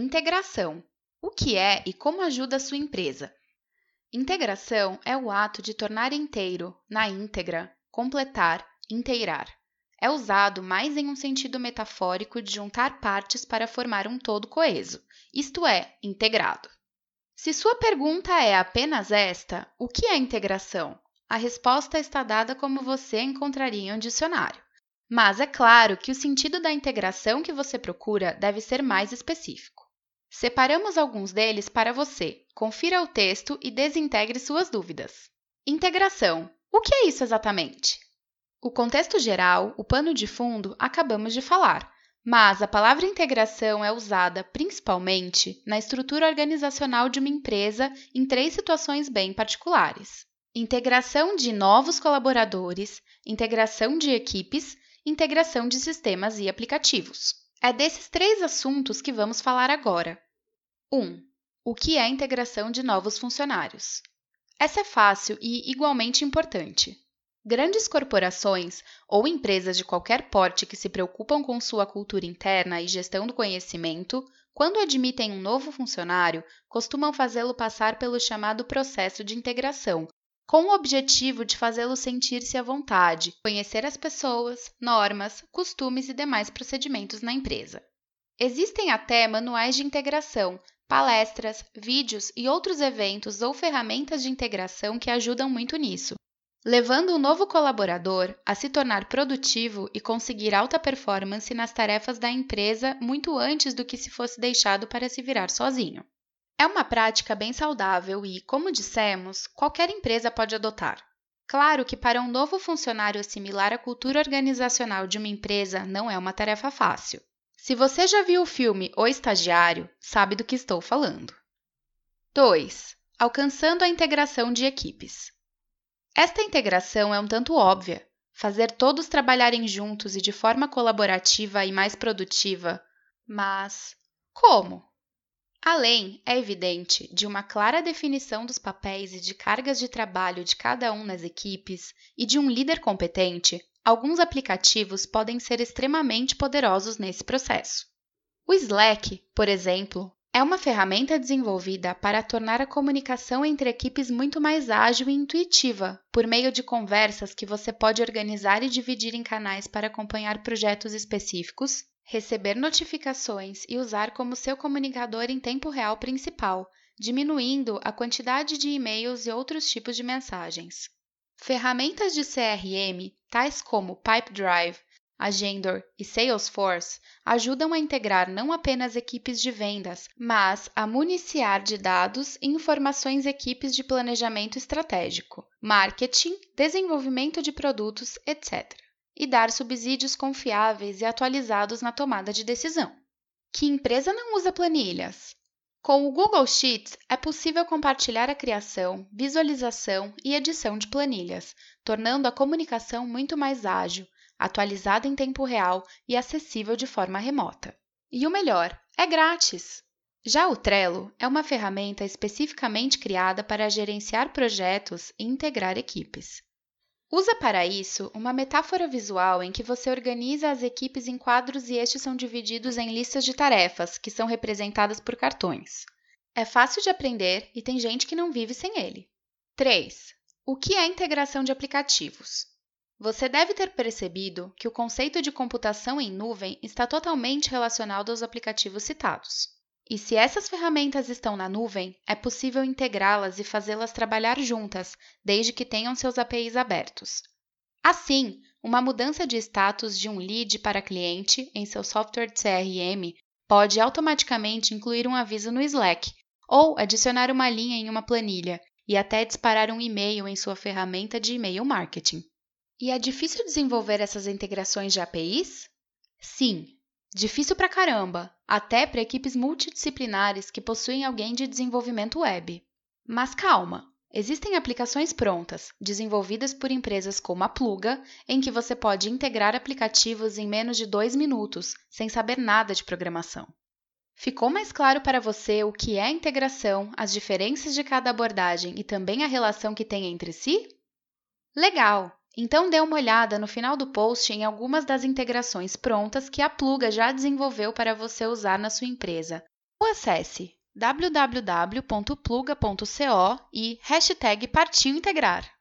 Integração. O que é e como ajuda a sua empresa? Integração é o ato de tornar inteiro, na íntegra, completar, inteirar. É usado mais em um sentido metafórico de juntar partes para formar um todo coeso, isto é, integrado. Se sua pergunta é apenas esta, o que é integração? A resposta está dada como você encontraria em um dicionário. Mas é claro que o sentido da integração que você procura deve ser mais específico. Separamos alguns deles para você. Confira o texto e desintegre suas dúvidas. Integração. O que é isso exatamente? O contexto geral, o pano de fundo, acabamos de falar, mas a palavra integração é usada principalmente na estrutura organizacional de uma empresa em três situações bem particulares: integração de novos colaboradores, integração de equipes, integração de sistemas e aplicativos. É desses três assuntos que vamos falar agora. 1. Um, o que é a integração de novos funcionários? Essa é fácil e igualmente importante. Grandes corporações ou empresas de qualquer porte que se preocupam com sua cultura interna e gestão do conhecimento, quando admitem um novo funcionário, costumam fazê-lo passar pelo chamado processo de integração, com o objetivo de fazê-lo sentir-se à vontade, conhecer as pessoas, normas, costumes e demais procedimentos na empresa. Existem até manuais de integração, palestras, vídeos e outros eventos ou ferramentas de integração que ajudam muito nisso, levando o novo colaborador a se tornar produtivo e conseguir alta performance nas tarefas da empresa muito antes do que se fosse deixado para se virar sozinho. É uma prática bem saudável e, como dissemos, qualquer empresa pode adotar. Claro que para um novo funcionário assimilar a cultura organizacional de uma empresa não é uma tarefa fácil. Se você já viu o filme O Estagiário, sabe do que estou falando. 2. Alcançando a integração de equipes. Esta integração é um tanto óbvia. Fazer todos trabalharem juntos e de forma colaborativa e mais produtiva. Mas como? Além, é evidente, de uma clara definição dos papéis e de cargas de trabalho de cada um nas equipes e de um líder competente, alguns aplicativos podem ser extremamente poderosos nesse processo. O Slack, por exemplo, é uma ferramenta desenvolvida para tornar a comunicação entre equipes muito mais ágil e intuitiva, por meio de conversas que você pode organizar e dividir em canais para acompanhar projetos específicos receber notificações e usar como seu comunicador em tempo real principal, diminuindo a quantidade de e-mails e outros tipos de mensagens. Ferramentas de CRM, tais como Pipedrive, Agendor e Salesforce, ajudam a integrar não apenas equipes de vendas, mas a municiar de dados e informações equipes de planejamento estratégico, marketing, desenvolvimento de produtos, etc e dar subsídios confiáveis e atualizados na tomada de decisão. Que empresa não usa planilhas? Com o Google Sheets é possível compartilhar a criação, visualização e edição de planilhas, tornando a comunicação muito mais ágil, atualizada em tempo real e acessível de forma remota. E o melhor, é grátis! Já o Trello é uma ferramenta especificamente criada para gerenciar projetos e integrar equipes. Usa para isso uma metáfora visual em que você organiza as equipes em quadros e estes são divididos em listas de tarefas, que são representadas por cartões. É fácil de aprender e tem gente que não vive sem ele. 3. O que é integração de aplicativos? Você deve ter percebido que o conceito de computação em nuvem está totalmente relacionado aos aplicativos citados. E se essas ferramentas estão na nuvem, é possível integrá-las e fazê-las trabalhar juntas, desde que tenham seus APIs abertos. Assim, uma mudança de status de um lead para cliente em seu software de CRM pode automaticamente incluir um aviso no Slack ou adicionar uma linha em uma planilha e até disparar um e-mail em sua ferramenta de e-mail marketing. E é difícil desenvolver essas integrações de APIs? Sim, Difícil pra caramba, até para equipes multidisciplinares que possuem alguém de desenvolvimento web. Mas calma, existem aplicações prontas, desenvolvidas por empresas como a Pluga, em que você pode integrar aplicativos em menos de dois minutos, sem saber nada de programação. Ficou mais claro para você o que é a integração, as diferenças de cada abordagem e também a relação que tem entre si? Legal! Então dê uma olhada no final do post em algumas das integrações prontas que a Pluga já desenvolveu para você usar na sua empresa. acesse www.pluga.co e hashtag Partiu Integrar.